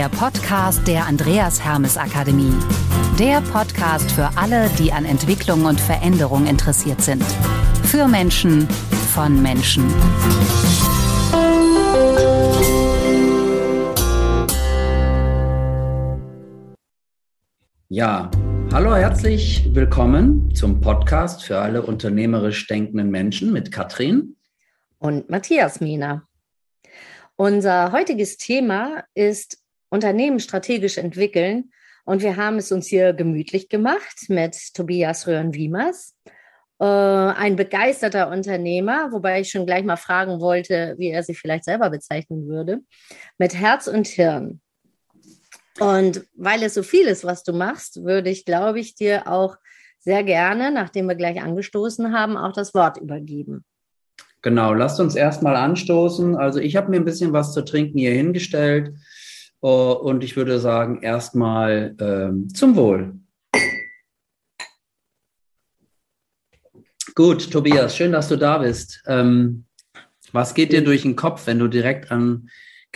der Podcast der Andreas Hermes Akademie. Der Podcast für alle, die an Entwicklung und Veränderung interessiert sind. Für Menschen, von Menschen. Ja, hallo, herzlich willkommen zum Podcast für alle unternehmerisch denkenden Menschen mit Katrin und Matthias Mina. Unser heutiges Thema ist Unternehmen strategisch entwickeln. Und wir haben es uns hier gemütlich gemacht mit Tobias Röhren-Wiemers, äh, ein begeisterter Unternehmer, wobei ich schon gleich mal fragen wollte, wie er sich vielleicht selber bezeichnen würde, mit Herz und Hirn. Und weil es so viel ist, was du machst, würde ich, glaube ich, dir auch sehr gerne, nachdem wir gleich angestoßen haben, auch das Wort übergeben. Genau, lasst uns erstmal anstoßen. Also ich habe mir ein bisschen was zu trinken hier hingestellt und ich würde sagen, erstmal ähm, zum Wohl. Gut, Tobias, schön, dass du da bist. Ähm, was geht dir durch den Kopf, wenn du direkt an,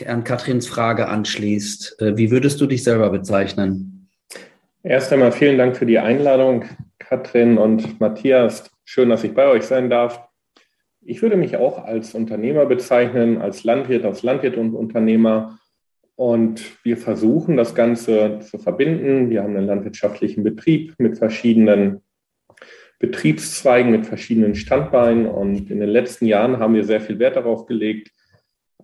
an Katrins Frage anschließt? Äh, wie würdest du dich selber bezeichnen? Erst einmal vielen Dank für die Einladung, Katrin und Matthias. Schön, dass ich bei euch sein darf. Ich würde mich auch als Unternehmer bezeichnen, als Landwirt, als Landwirt und Unternehmer. Und wir versuchen das Ganze zu verbinden. Wir haben einen landwirtschaftlichen Betrieb mit verschiedenen Betriebszweigen, mit verschiedenen Standbeinen. Und in den letzten Jahren haben wir sehr viel Wert darauf gelegt,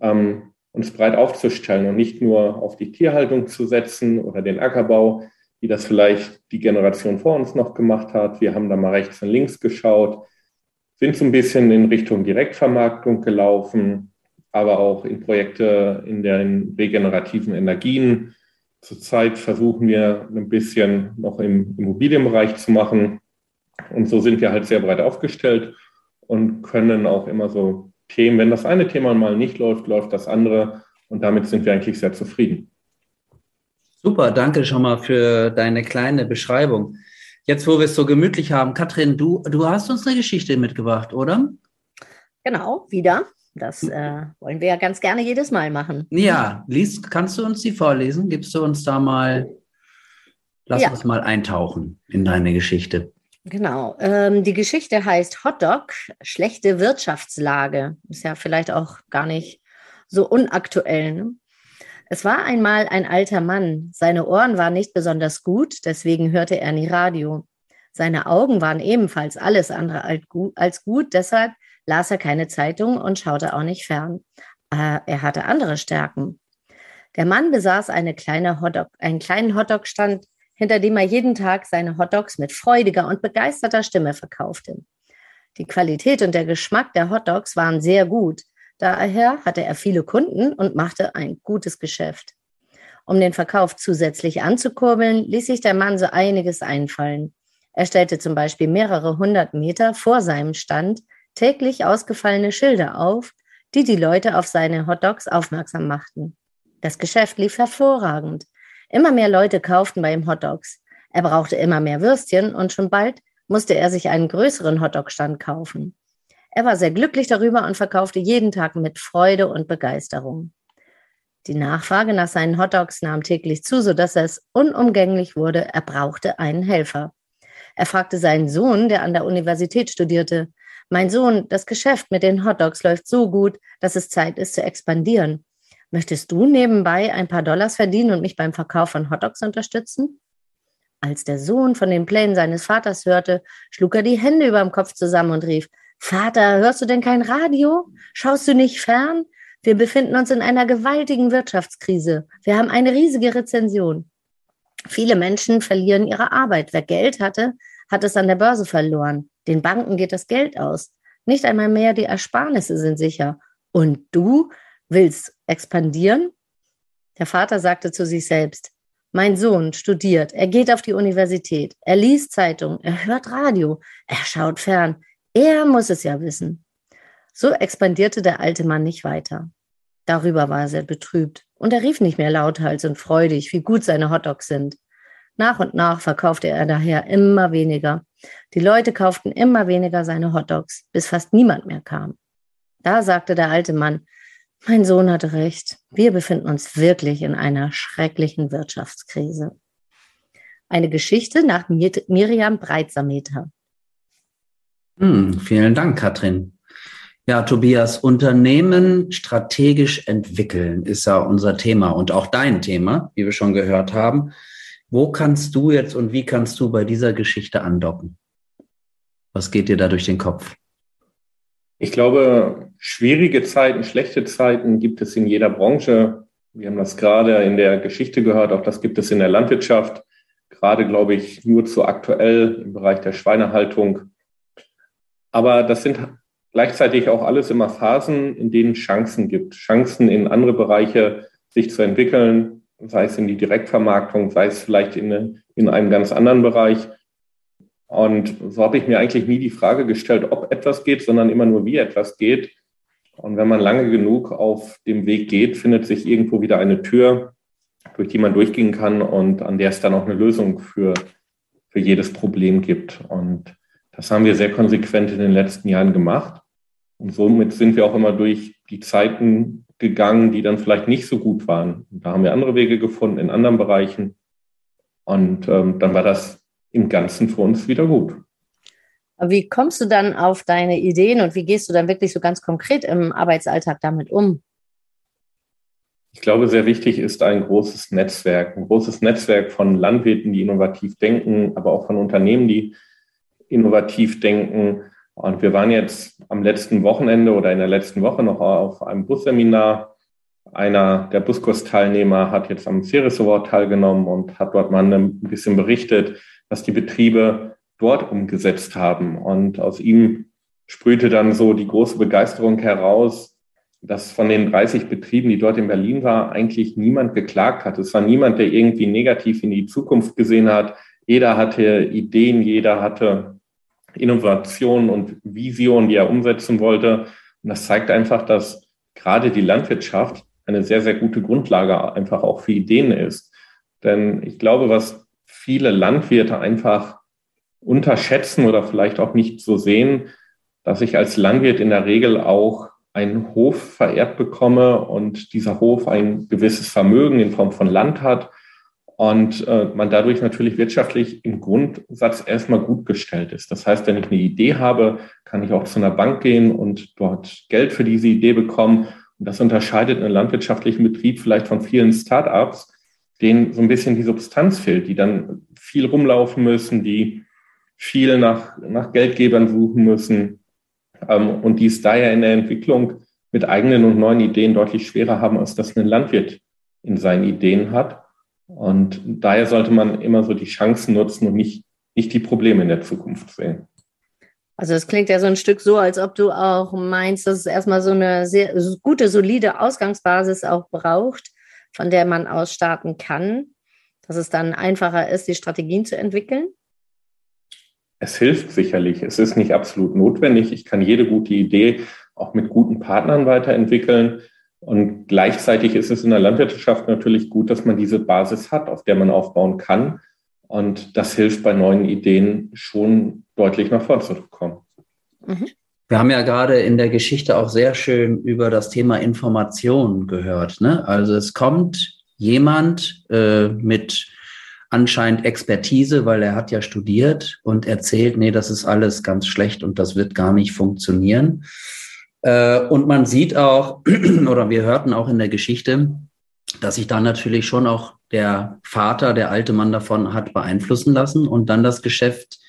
ähm, uns breit aufzustellen und nicht nur auf die Tierhaltung zu setzen oder den Ackerbau, wie das vielleicht die Generation vor uns noch gemacht hat. Wir haben da mal rechts und links geschaut sind so ein bisschen in Richtung Direktvermarktung gelaufen, aber auch in Projekte in den regenerativen Energien. Zurzeit versuchen wir ein bisschen noch im Immobilienbereich zu machen. Und so sind wir halt sehr breit aufgestellt und können auch immer so Themen, wenn das eine Thema mal nicht läuft, läuft das andere. Und damit sind wir eigentlich sehr zufrieden. Super, danke schon mal für deine kleine Beschreibung. Jetzt, wo wir es so gemütlich haben, Katrin, du, du hast uns eine Geschichte mitgebracht, oder? Genau, wieder. Das äh, wollen wir ja ganz gerne jedes Mal machen. Ja, liest, kannst du uns die vorlesen? Gibst du uns da mal, lass ja. uns mal eintauchen in deine Geschichte. Genau. Ähm, die Geschichte heißt Hotdog, schlechte Wirtschaftslage. Ist ja vielleicht auch gar nicht so unaktuell. Ne? Es war einmal ein alter Mann. Seine Ohren waren nicht besonders gut, deswegen hörte er nie Radio. Seine Augen waren ebenfalls alles andere als gut, deshalb las er keine Zeitung und schaute auch nicht fern. Äh, er hatte andere Stärken. Der Mann besaß eine kleine Hotdog, einen kleinen Hotdog-Stand, hinter dem er jeden Tag seine Hotdogs mit freudiger und begeisterter Stimme verkaufte. Die Qualität und der Geschmack der Hotdogs waren sehr gut. Daher hatte er viele Kunden und machte ein gutes Geschäft. Um den Verkauf zusätzlich anzukurbeln, ließ sich der Mann so einiges einfallen. Er stellte zum Beispiel mehrere hundert Meter vor seinem Stand täglich ausgefallene Schilder auf, die die Leute auf seine Hotdogs aufmerksam machten. Das Geschäft lief hervorragend. Immer mehr Leute kauften bei ihm Hotdogs. Er brauchte immer mehr Würstchen und schon bald musste er sich einen größeren Hotdog-Stand kaufen. Er war sehr glücklich darüber und verkaufte jeden Tag mit Freude und Begeisterung. Die Nachfrage nach seinen Hotdogs nahm täglich zu, sodass es unumgänglich wurde, er brauchte einen Helfer. Er fragte seinen Sohn, der an der Universität studierte, mein Sohn, das Geschäft mit den Hotdogs läuft so gut, dass es Zeit ist zu expandieren. Möchtest du nebenbei ein paar Dollars verdienen und mich beim Verkauf von Hotdogs unterstützen? Als der Sohn von den Plänen seines Vaters hörte, schlug er die Hände über dem Kopf zusammen und rief, Vater, hörst du denn kein Radio? Schaust du nicht fern? Wir befinden uns in einer gewaltigen Wirtschaftskrise. Wir haben eine riesige Rezension. Viele Menschen verlieren ihre Arbeit. Wer Geld hatte, hat es an der Börse verloren. Den Banken geht das Geld aus. Nicht einmal mehr die Ersparnisse sind sicher. Und du willst expandieren? Der Vater sagte zu sich selbst, mein Sohn studiert, er geht auf die Universität, er liest Zeitung, er hört Radio, er schaut fern, er muss es ja wissen. So expandierte der alte Mann nicht weiter. Darüber war er sehr betrübt und er rief nicht mehr lauthals und freudig, wie gut seine Hotdogs sind. Nach und nach verkaufte er daher immer weniger. Die Leute kauften immer weniger seine Hotdogs, bis fast niemand mehr kam. Da sagte der alte Mann, Mein Sohn hatte recht. Wir befinden uns wirklich in einer schrecklichen Wirtschaftskrise. Eine Geschichte nach Mir Miriam Breitsameter. Hm, vielen Dank, Katrin. Ja, Tobias, Unternehmen strategisch entwickeln ist ja unser Thema und auch dein Thema, wie wir schon gehört haben. Wo kannst du jetzt und wie kannst du bei dieser Geschichte andocken? Was geht dir da durch den Kopf? Ich glaube, schwierige Zeiten, schlechte Zeiten gibt es in jeder Branche. Wir haben das gerade in der Geschichte gehört, auch das gibt es in der Landwirtschaft. Gerade, glaube ich, nur zu aktuell im Bereich der Schweinehaltung. Aber das sind gleichzeitig auch alles immer Phasen, in denen Chancen gibt. Chancen in andere Bereiche sich zu entwickeln, sei es in die Direktvermarktung, sei es vielleicht in, in einem ganz anderen Bereich. Und so habe ich mir eigentlich nie die Frage gestellt, ob etwas geht, sondern immer nur, wie etwas geht. Und wenn man lange genug auf dem Weg geht, findet sich irgendwo wieder eine Tür, durch die man durchgehen kann und an der es dann auch eine Lösung für, für jedes Problem gibt. Und das haben wir sehr konsequent in den letzten Jahren gemacht. Und somit sind wir auch immer durch die Zeiten gegangen, die dann vielleicht nicht so gut waren. Da haben wir andere Wege gefunden in anderen Bereichen. Und ähm, dann war das im Ganzen für uns wieder gut. Wie kommst du dann auf deine Ideen und wie gehst du dann wirklich so ganz konkret im Arbeitsalltag damit um? Ich glaube, sehr wichtig ist ein großes Netzwerk, ein großes Netzwerk von Landwirten, die innovativ denken, aber auch von Unternehmen, die innovativ denken. Und wir waren jetzt am letzten Wochenende oder in der letzten Woche noch auf einem Busseminar. Einer der Buskursteilnehmer hat jetzt am Ceres Award teilgenommen und hat dort mal ein bisschen berichtet, was die Betriebe dort umgesetzt haben. Und aus ihm sprühte dann so die große Begeisterung heraus, dass von den 30 Betrieben, die dort in Berlin war, eigentlich niemand geklagt hat. Es war niemand, der irgendwie negativ in die Zukunft gesehen hat. Jeder hatte Ideen, jeder hatte Innovationen und Visionen, die er umsetzen wollte. Und das zeigt einfach, dass gerade die Landwirtschaft eine sehr, sehr gute Grundlage einfach auch für Ideen ist. Denn ich glaube, was viele Landwirte einfach unterschätzen oder vielleicht auch nicht so sehen, dass ich als Landwirt in der Regel auch einen Hof vererbt bekomme und dieser Hof ein gewisses Vermögen in Form von Land hat und äh, man dadurch natürlich wirtschaftlich im Grundsatz erstmal gut gestellt ist. Das heißt, wenn ich eine Idee habe, kann ich auch zu einer Bank gehen und dort Geld für diese Idee bekommen. Und das unterscheidet einen landwirtschaftlichen Betrieb vielleicht von vielen Start-ups, denen so ein bisschen die Substanz fehlt, die dann viel rumlaufen müssen, die viel nach, nach Geldgebern suchen müssen ähm, und die es daher in der Entwicklung mit eigenen und neuen Ideen deutlich schwerer haben, als das ein Landwirt in seinen Ideen hat. Und daher sollte man immer so die Chancen nutzen und nicht, nicht die Probleme in der Zukunft sehen. Also es klingt ja so ein Stück so, als ob du auch meinst, dass es erstmal so eine sehr gute, solide Ausgangsbasis auch braucht, von der man aus starten kann, dass es dann einfacher ist, die Strategien zu entwickeln? Es hilft sicherlich. Es ist nicht absolut notwendig. Ich kann jede gute Idee auch mit guten Partnern weiterentwickeln. Und gleichzeitig ist es in der Landwirtschaft natürlich gut, dass man diese Basis hat, auf der man aufbauen kann. Und das hilft bei neuen Ideen schon deutlich nach vorne zu kommen. Mhm. Wir haben ja gerade in der Geschichte auch sehr schön über das Thema Information gehört. Ne? Also es kommt jemand äh, mit anscheinend Expertise, weil er hat ja studiert und erzählt, nee, das ist alles ganz schlecht und das wird gar nicht funktionieren. Äh, und man sieht auch, oder wir hörten auch in der Geschichte, dass sich da natürlich schon auch der Vater, der alte Mann davon hat beeinflussen lassen und dann das Geschäft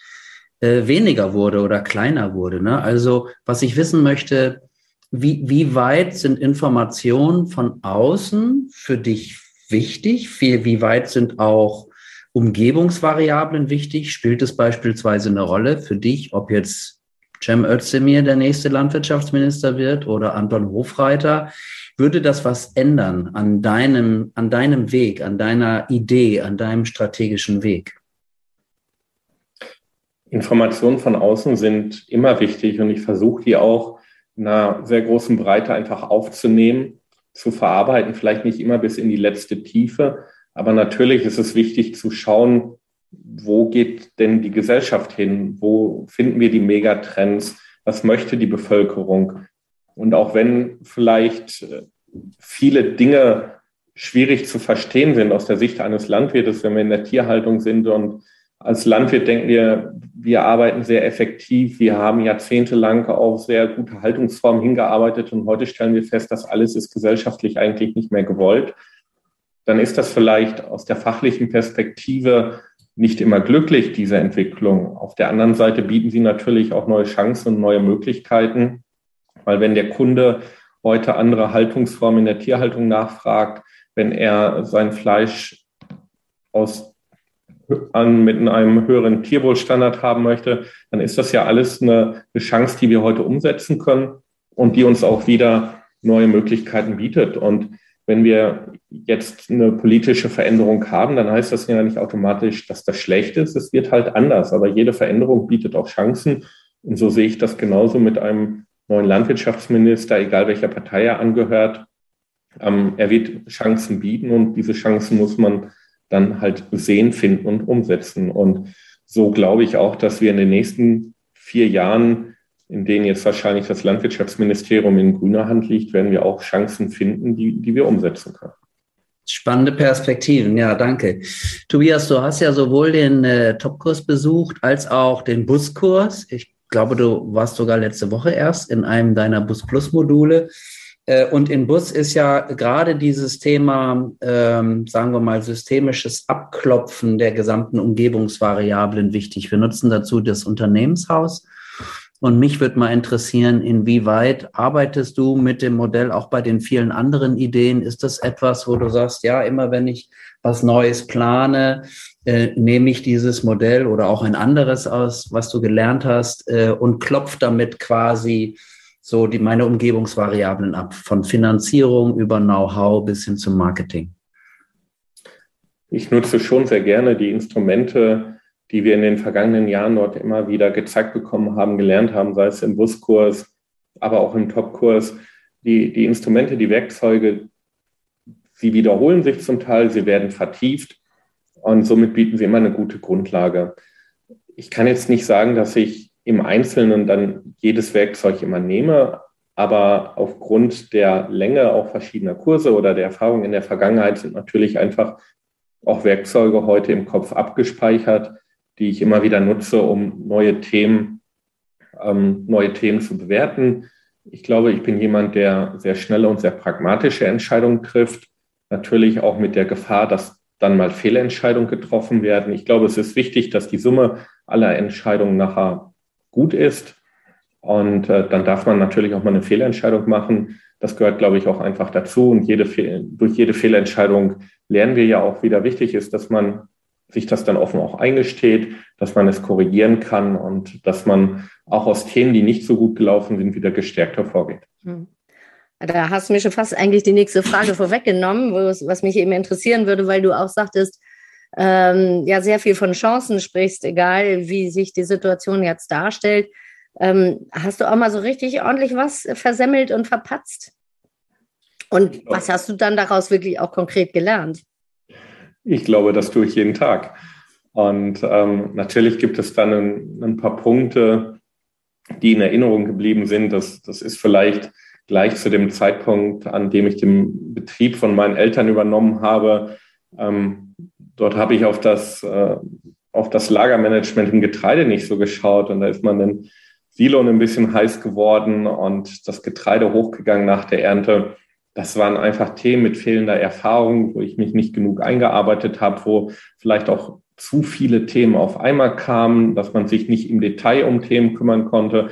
äh, weniger wurde oder kleiner wurde. Ne? Also was ich wissen möchte, wie, wie weit sind Informationen von außen für dich wichtig? Wie, wie weit sind auch Umgebungsvariablen wichtig? Spielt es beispielsweise eine Rolle für dich, ob jetzt Cem Özdemir der nächste Landwirtschaftsminister wird oder Anton Hofreiter? Würde das was ändern an deinem, an deinem Weg, an deiner Idee, an deinem strategischen Weg? Informationen von außen sind immer wichtig und ich versuche die auch in einer sehr großen Breite einfach aufzunehmen, zu verarbeiten, vielleicht nicht immer bis in die letzte Tiefe, aber natürlich ist es wichtig zu schauen, wo geht denn die Gesellschaft hin? Wo finden wir die Megatrends? Was möchte die Bevölkerung? Und auch wenn vielleicht äh, viele Dinge schwierig zu verstehen sind aus der Sicht eines Landwirtes, wenn wir in der Tierhaltung sind. Und als Landwirt denken wir, wir arbeiten sehr effektiv, wir haben jahrzehntelang auf sehr gute Haltungsformen hingearbeitet und heute stellen wir fest, dass alles ist gesellschaftlich eigentlich nicht mehr gewollt. Dann ist das vielleicht aus der fachlichen Perspektive nicht immer glücklich, diese Entwicklung. Auf der anderen Seite bieten sie natürlich auch neue Chancen und neue Möglichkeiten, weil wenn der Kunde heute andere Haltungsformen in der Tierhaltung nachfragt, wenn er sein Fleisch aus, an, mit einem höheren Tierwohlstandard haben möchte, dann ist das ja alles eine, eine Chance, die wir heute umsetzen können und die uns auch wieder neue Möglichkeiten bietet. Und wenn wir jetzt eine politische Veränderung haben, dann heißt das ja nicht automatisch, dass das schlecht ist. Es wird halt anders. Aber jede Veränderung bietet auch Chancen. Und so sehe ich das genauso mit einem neuen Landwirtschaftsminister, egal welcher Partei er angehört. Ähm, er wird Chancen bieten und diese Chancen muss man dann halt sehen, finden und umsetzen. Und so glaube ich auch, dass wir in den nächsten vier Jahren, in denen jetzt wahrscheinlich das Landwirtschaftsministerium in grüner Hand liegt, werden wir auch Chancen finden, die, die wir umsetzen können. Spannende Perspektiven, ja, danke. Tobias, du hast ja sowohl den äh, Topkurs besucht als auch den Buskurs. Ich glaube, du warst sogar letzte Woche erst in einem deiner Bus Plus Module. Äh, und in Bus ist ja gerade dieses Thema, ähm, sagen wir mal, systemisches Abklopfen der gesamten Umgebungsvariablen wichtig. Wir nutzen dazu das Unternehmenshaus. Und mich würde mal interessieren, inwieweit arbeitest du mit dem Modell auch bei den vielen anderen Ideen? Ist das etwas, wo du sagst, ja, immer wenn ich was Neues plane, äh, nehme ich dieses Modell oder auch ein anderes aus, was du gelernt hast, äh, und klopf damit quasi so die, meine Umgebungsvariablen ab, von Finanzierung über Know-how bis hin zum Marketing? Ich nutze schon sehr gerne die Instrumente, die wir in den vergangenen Jahren dort immer wieder gezeigt bekommen haben, gelernt haben, sei es im Buskurs, aber auch im Topkurs. Die, die Instrumente, die Werkzeuge, sie wiederholen sich zum Teil, sie werden vertieft und somit bieten sie immer eine gute Grundlage. Ich kann jetzt nicht sagen, dass ich im Einzelnen dann jedes Werkzeug immer nehme, aber aufgrund der Länge auch verschiedener Kurse oder der Erfahrung in der Vergangenheit sind natürlich einfach auch Werkzeuge heute im Kopf abgespeichert, die ich immer wieder nutze, um neue Themen, ähm, neue Themen zu bewerten. Ich glaube, ich bin jemand, der sehr schnelle und sehr pragmatische Entscheidungen trifft. Natürlich auch mit der Gefahr, dass dann mal Fehlentscheidungen getroffen werden. Ich glaube, es ist wichtig, dass die Summe aller Entscheidungen nachher gut ist. Und äh, dann darf man natürlich auch mal eine Fehlentscheidung machen. Das gehört, glaube ich, auch einfach dazu. Und jede durch jede Fehlentscheidung lernen wir ja auch, wieder wichtig ist, dass man sich das dann offen auch eingesteht, dass man es korrigieren kann und dass man auch aus Themen, die nicht so gut gelaufen sind, wieder gestärkt hervorgeht. Hm. Da hast du mir schon fast eigentlich die nächste Frage vorweggenommen, was mich eben interessieren würde, weil du auch sagtest, ähm, ja sehr viel von Chancen sprichst, egal wie sich die Situation jetzt darstellt. Ähm, hast du auch mal so richtig ordentlich was versemmelt und verpatzt? Und was hast du dann daraus wirklich auch konkret gelernt? Ich glaube, das tue ich jeden Tag. Und ähm, natürlich gibt es dann ein, ein, paar Punkte, die in Erinnerung geblieben sind. Das, das ist vielleicht gleich zu dem Zeitpunkt, an dem ich den Betrieb von meinen Eltern übernommen habe. Ähm, dort habe ich auf das, äh, auf das Lagermanagement im Getreide nicht so geschaut und da ist man den Silon ein bisschen heiß geworden und das Getreide hochgegangen nach der Ernte. Das waren einfach Themen mit fehlender Erfahrung, wo ich mich nicht genug eingearbeitet habe, wo vielleicht auch zu viele Themen auf einmal kamen, dass man sich nicht im Detail um Themen kümmern konnte.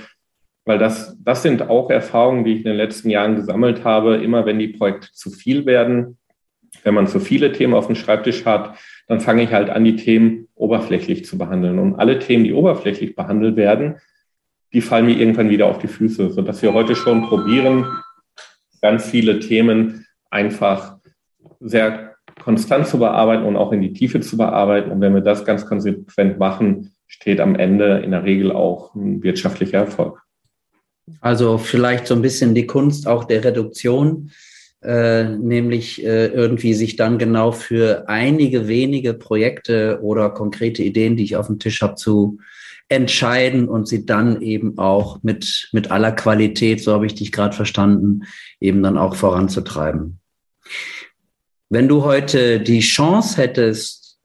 Weil das, das sind auch Erfahrungen, die ich in den letzten Jahren gesammelt habe. Immer wenn die Projekte zu viel werden, wenn man zu viele Themen auf dem Schreibtisch hat, dann fange ich halt an, die Themen oberflächlich zu behandeln. Und alle Themen, die oberflächlich behandelt werden, die fallen mir irgendwann wieder auf die Füße, sodass wir heute schon probieren, ganz viele Themen einfach sehr konstant zu bearbeiten und auch in die Tiefe zu bearbeiten. Und wenn wir das ganz konsequent machen, steht am Ende in der Regel auch ein wirtschaftlicher Erfolg. Also vielleicht so ein bisschen die Kunst auch der Reduktion äh, nämlich äh, irgendwie sich dann genau für einige wenige Projekte oder konkrete Ideen, die ich auf dem Tisch habe, zu entscheiden und sie dann eben auch mit, mit aller Qualität, so habe ich dich gerade verstanden, eben dann auch voranzutreiben. Wenn du heute die Chance hättest,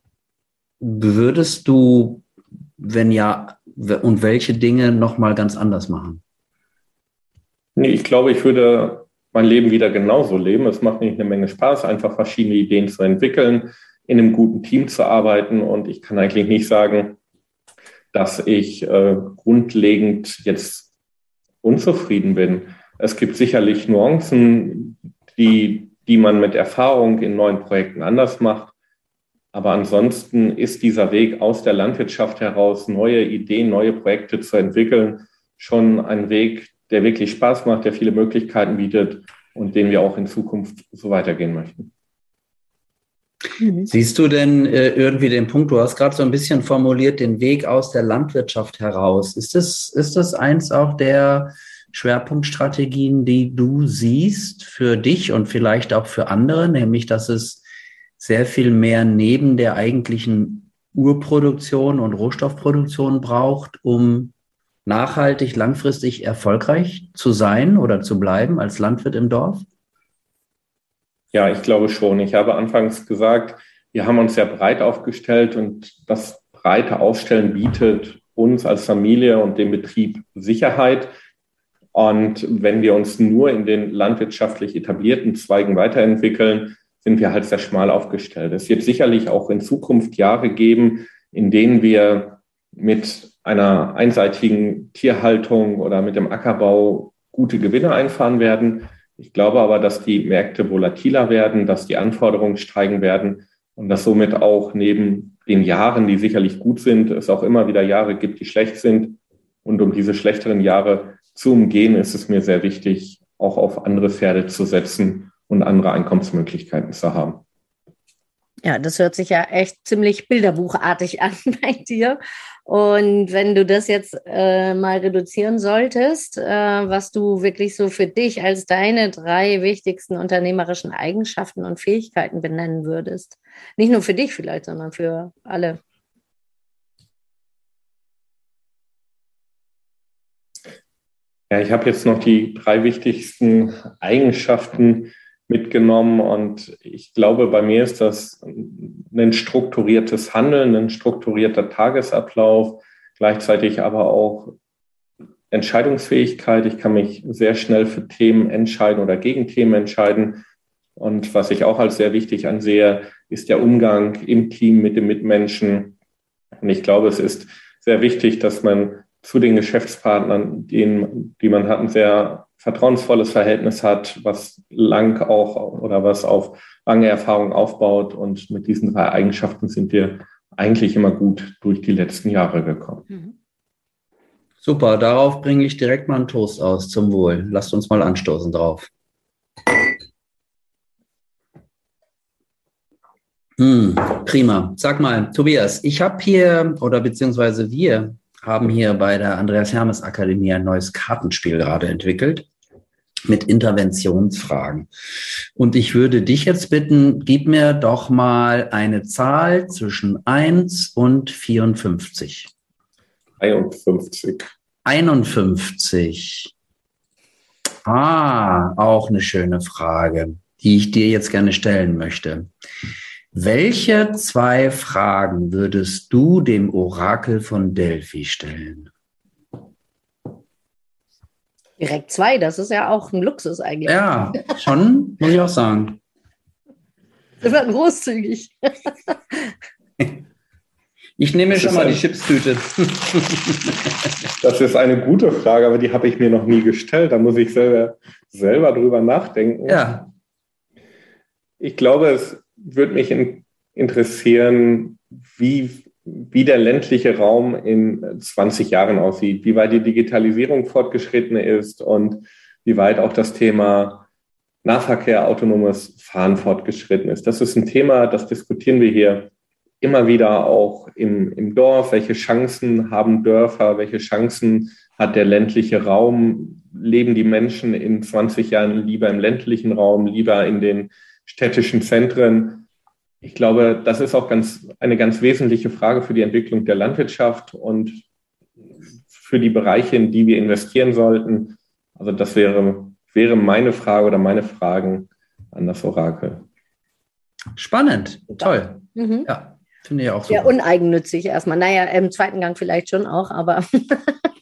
würdest du, wenn ja, und welche Dinge nochmal ganz anders machen? Nee, ich glaube, ich würde mein Leben wieder genauso leben. Es macht nicht eine Menge Spaß, einfach verschiedene Ideen zu entwickeln, in einem guten Team zu arbeiten. Und ich kann eigentlich nicht sagen, dass ich äh, grundlegend jetzt unzufrieden bin. Es gibt sicherlich Nuancen, die, die man mit Erfahrung in neuen Projekten anders macht. Aber ansonsten ist dieser Weg aus der Landwirtschaft heraus, neue Ideen, neue Projekte zu entwickeln, schon ein Weg, der wirklich Spaß macht, der viele Möglichkeiten bietet und den wir auch in Zukunft so weitergehen möchten. Mhm. Siehst du denn äh, irgendwie den Punkt, du hast gerade so ein bisschen formuliert, den Weg aus der Landwirtschaft heraus. Ist das, ist das eins auch der Schwerpunktstrategien, die du siehst für dich und vielleicht auch für andere, nämlich dass es sehr viel mehr neben der eigentlichen Urproduktion und Rohstoffproduktion braucht, um nachhaltig, langfristig erfolgreich zu sein oder zu bleiben als Landwirt im Dorf? Ja, ich glaube schon. Ich habe anfangs gesagt, wir haben uns sehr breit aufgestellt und das breite Aufstellen bietet uns als Familie und dem Betrieb Sicherheit. Und wenn wir uns nur in den landwirtschaftlich etablierten Zweigen weiterentwickeln, sind wir halt sehr schmal aufgestellt. Es wird sicherlich auch in Zukunft Jahre geben, in denen wir mit einer einseitigen Tierhaltung oder mit dem Ackerbau gute Gewinne einfahren werden. Ich glaube aber, dass die Märkte volatiler werden, dass die Anforderungen steigen werden und dass somit auch neben den Jahren, die sicherlich gut sind, es auch immer wieder Jahre gibt, die schlecht sind. Und um diese schlechteren Jahre zu umgehen, ist es mir sehr wichtig, auch auf andere Pferde zu setzen und andere Einkommensmöglichkeiten zu haben. Ja, das hört sich ja echt ziemlich bilderbuchartig an bei dir. Und wenn du das jetzt äh, mal reduzieren solltest, äh, was du wirklich so für dich als deine drei wichtigsten unternehmerischen Eigenschaften und Fähigkeiten benennen würdest. Nicht nur für dich vielleicht, sondern für alle. Ja, ich habe jetzt noch die drei wichtigsten Eigenschaften mitgenommen. Und ich glaube, bei mir ist das ein strukturiertes Handeln, ein strukturierter Tagesablauf, gleichzeitig aber auch Entscheidungsfähigkeit. Ich kann mich sehr schnell für Themen entscheiden oder gegen Themen entscheiden. Und was ich auch als sehr wichtig ansehe, ist der Umgang im Team mit den Mitmenschen. Und ich glaube, es ist sehr wichtig, dass man zu den Geschäftspartnern, die, die man hat, ein sehr vertrauensvolles Verhältnis hat, was lang auch oder was auf lange Erfahrung aufbaut. Und mit diesen drei Eigenschaften sind wir eigentlich immer gut durch die letzten Jahre gekommen. Mhm. Super, darauf bringe ich direkt mal einen Toast aus zum Wohl. Lasst uns mal anstoßen drauf. Hm, prima. Sag mal, Tobias, ich habe hier oder beziehungsweise wir haben hier bei der Andreas Hermes Akademie ein neues Kartenspiel gerade entwickelt mit Interventionsfragen. Und ich würde dich jetzt bitten, gib mir doch mal eine Zahl zwischen 1 und 54. 51. 51. Ah, auch eine schöne Frage, die ich dir jetzt gerne stellen möchte. Welche zwei Fragen würdest du dem Orakel von Delphi stellen? Direkt zwei, das ist ja auch ein Luxus eigentlich. Ja, schon, muss ich auch sagen. Das wird großzügig. Ich nehme schon mal die Chipstüte. Das ist eine gute Frage, aber die habe ich mir noch nie gestellt. Da muss ich selber, selber drüber nachdenken. Ja. Ich glaube, es würde mich interessieren, wie wie der ländliche Raum in 20 Jahren aussieht, wie weit die Digitalisierung fortgeschritten ist und wie weit auch das Thema Nahverkehr, autonomes Fahren fortgeschritten ist. Das ist ein Thema, das diskutieren wir hier immer wieder auch im, im Dorf. Welche Chancen haben Dörfer? Welche Chancen hat der ländliche Raum? Leben die Menschen in 20 Jahren lieber im ländlichen Raum, lieber in den städtischen Zentren? ich glaube, das ist auch ganz, eine ganz wesentliche Frage für die Entwicklung der Landwirtschaft. Und für die Bereiche, in die wir investieren sollten? Also das wäre, wäre meine Frage oder meine Fragen an das Orakel. Spannend, toll. Mhm. Ja. Finde ich auch so. Ja, uneigennützig erstmal. Naja, im zweiten Gang vielleicht schon auch, aber.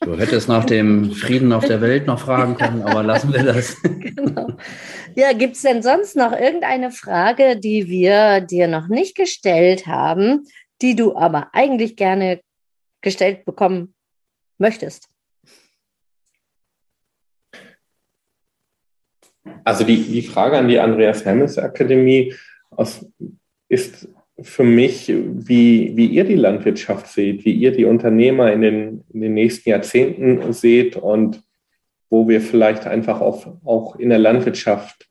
du hättest nach dem Frieden auf der Welt noch fragen können, aber lassen wir das. genau. Ja, gibt es denn sonst noch irgendeine Frage, die wir dir noch nicht gestellt haben, die du aber eigentlich gerne gestellt bekommen möchtest? Also die, die Frage an die Andreas Hermes Akademie ist für mich, wie, wie ihr die Landwirtschaft seht, wie ihr die Unternehmer in den, in den nächsten Jahrzehnten seht und wo wir vielleicht einfach auch, auch in der Landwirtschaft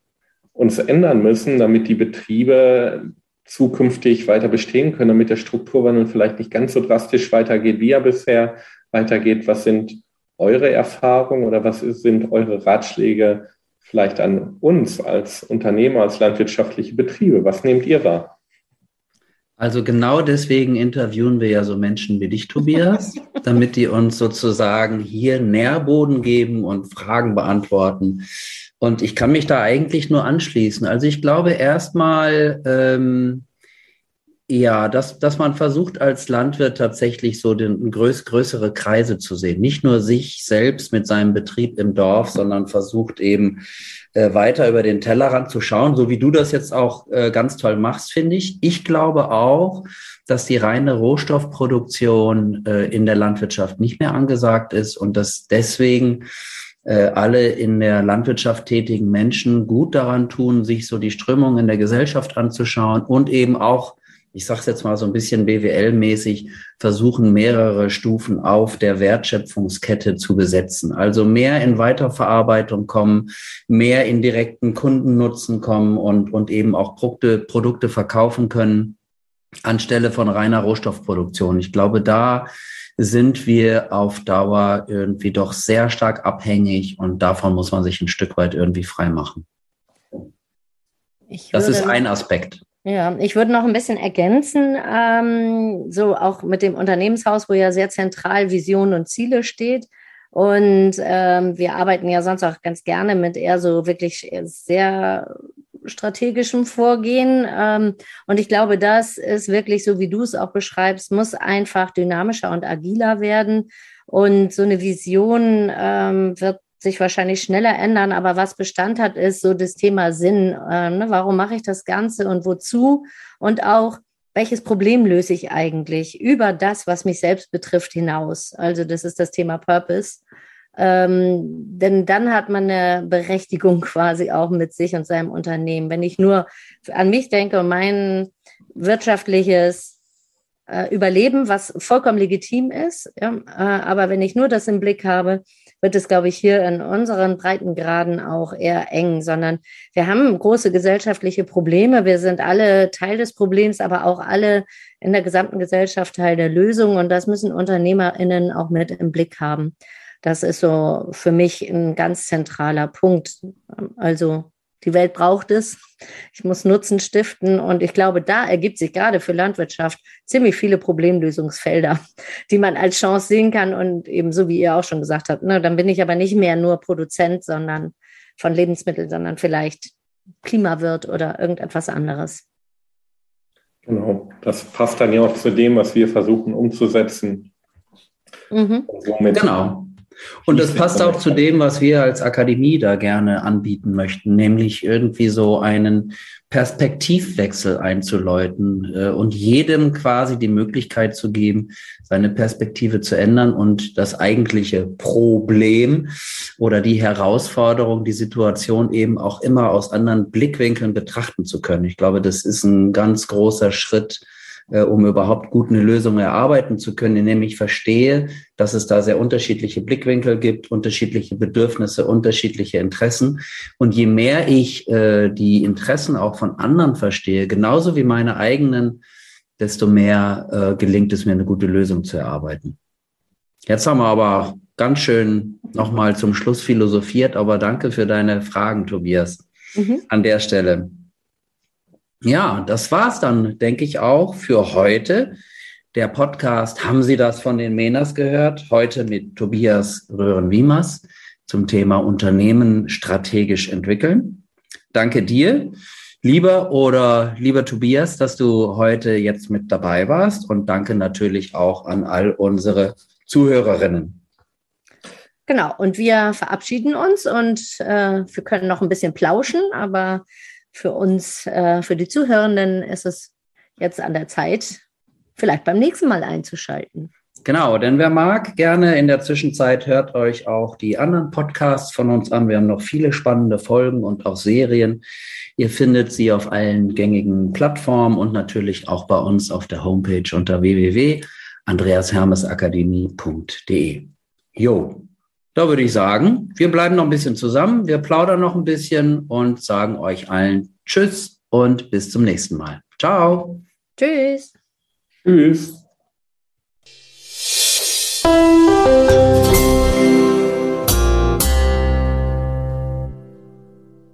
uns ändern müssen, damit die Betriebe zukünftig weiter bestehen können, damit der Strukturwandel vielleicht nicht ganz so drastisch weitergeht, wie er bisher weitergeht. Was sind eure Erfahrungen oder was sind eure Ratschläge vielleicht an uns als Unternehmer, als landwirtschaftliche Betriebe? Was nehmt ihr wahr? Also genau deswegen interviewen wir ja so Menschen wie dich, Tobias, damit die uns sozusagen hier Nährboden geben und Fragen beantworten. Und ich kann mich da eigentlich nur anschließen. Also ich glaube erstmal, ähm, ja, dass, dass man versucht als Landwirt tatsächlich so den größ, größere Kreise zu sehen. Nicht nur sich selbst mit seinem Betrieb im Dorf, sondern versucht eben äh, weiter über den Tellerrand zu schauen, so wie du das jetzt auch äh, ganz toll machst, finde ich. Ich glaube auch, dass die reine Rohstoffproduktion äh, in der Landwirtschaft nicht mehr angesagt ist und dass deswegen äh, alle in der Landwirtschaft tätigen Menschen gut daran tun, sich so die Strömung in der Gesellschaft anzuschauen und eben auch ich sage es jetzt mal so ein bisschen BWL-mäßig, versuchen mehrere Stufen auf der Wertschöpfungskette zu besetzen. Also mehr in Weiterverarbeitung kommen, mehr in direkten Kundennutzen kommen und, und eben auch Produkte, Produkte verkaufen können anstelle von reiner Rohstoffproduktion. Ich glaube, da sind wir auf Dauer irgendwie doch sehr stark abhängig und davon muss man sich ein Stück weit irgendwie frei machen. das ist ein Aspekt. Ja, ich würde noch ein bisschen ergänzen, ähm, so auch mit dem Unternehmenshaus, wo ja sehr zentral Vision und Ziele steht. Und ähm, wir arbeiten ja sonst auch ganz gerne mit eher so wirklich sehr strategischem Vorgehen. Ähm, und ich glaube, das ist wirklich so, wie du es auch beschreibst, muss einfach dynamischer und agiler werden. Und so eine Vision ähm, wird sich wahrscheinlich schneller ändern, aber was Bestand hat, ist so das Thema Sinn. Äh, ne? Warum mache ich das Ganze und wozu? Und auch, welches Problem löse ich eigentlich über das, was mich selbst betrifft, hinaus? Also das ist das Thema Purpose. Ähm, denn dann hat man eine Berechtigung quasi auch mit sich und seinem Unternehmen. Wenn ich nur an mich denke und mein wirtschaftliches äh, Überleben, was vollkommen legitim ist, ja, äh, aber wenn ich nur das im Blick habe, wird es, glaube ich, hier in unseren Breitengraden auch eher eng, sondern wir haben große gesellschaftliche Probleme. Wir sind alle Teil des Problems, aber auch alle in der gesamten Gesellschaft Teil der Lösung. Und das müssen UnternehmerInnen auch mit im Blick haben. Das ist so für mich ein ganz zentraler Punkt. Also die Welt braucht es. Ich muss Nutzen stiften. Und ich glaube, da ergibt sich gerade für Landwirtschaft ziemlich viele Problemlösungsfelder, die man als Chance sehen kann. Und eben so wie ihr auch schon gesagt habt, ne, dann bin ich aber nicht mehr nur Produzent, sondern von Lebensmitteln, sondern vielleicht Klimawirt oder irgendetwas anderes. Genau, das passt dann ja auch zu dem, was wir versuchen umzusetzen. Mhm. Genau. Und das passt auch zu dem, was wir als Akademie da gerne anbieten möchten, nämlich irgendwie so einen Perspektivwechsel einzuläuten äh, und jedem quasi die Möglichkeit zu geben, seine Perspektive zu ändern und das eigentliche Problem oder die Herausforderung, die Situation eben auch immer aus anderen Blickwinkeln betrachten zu können. Ich glaube, das ist ein ganz großer Schritt, um überhaupt gut eine Lösung erarbeiten zu können, indem ich verstehe, dass es da sehr unterschiedliche Blickwinkel gibt, unterschiedliche Bedürfnisse, unterschiedliche Interessen. Und je mehr ich äh, die Interessen auch von anderen verstehe, genauso wie meine eigenen, desto mehr äh, gelingt es mir, eine gute Lösung zu erarbeiten. Jetzt haben wir aber ganz schön nochmal zum Schluss philosophiert, aber danke für deine Fragen, Tobias, mhm. an der Stelle. Ja, das war's dann, denke ich auch für heute. der Podcast Haben Sie das von den Menas gehört? Heute mit Tobias Röhren-Wiemers zum Thema Unternehmen strategisch entwickeln. Danke dir, lieber oder lieber Tobias, dass du heute jetzt mit dabei warst und danke natürlich auch an all unsere Zuhörerinnen. Genau, und wir verabschieden uns und äh, wir können noch ein bisschen plauschen, aber für uns, äh, für die Zuhörenden ist es jetzt an der Zeit, vielleicht beim nächsten Mal einzuschalten. Genau, denn wer mag, gerne in der Zwischenzeit hört euch auch die anderen Podcasts von uns an. Wir haben noch viele spannende Folgen und auch Serien. Ihr findet sie auf allen gängigen Plattformen und natürlich auch bei uns auf der Homepage unter www.andreashermesakademie.de. Jo, da würde ich sagen, wir bleiben noch ein bisschen zusammen, wir plaudern noch ein bisschen und sagen euch allen Tschüss und bis zum nächsten Mal. Ciao. Tschüss. Tschüss.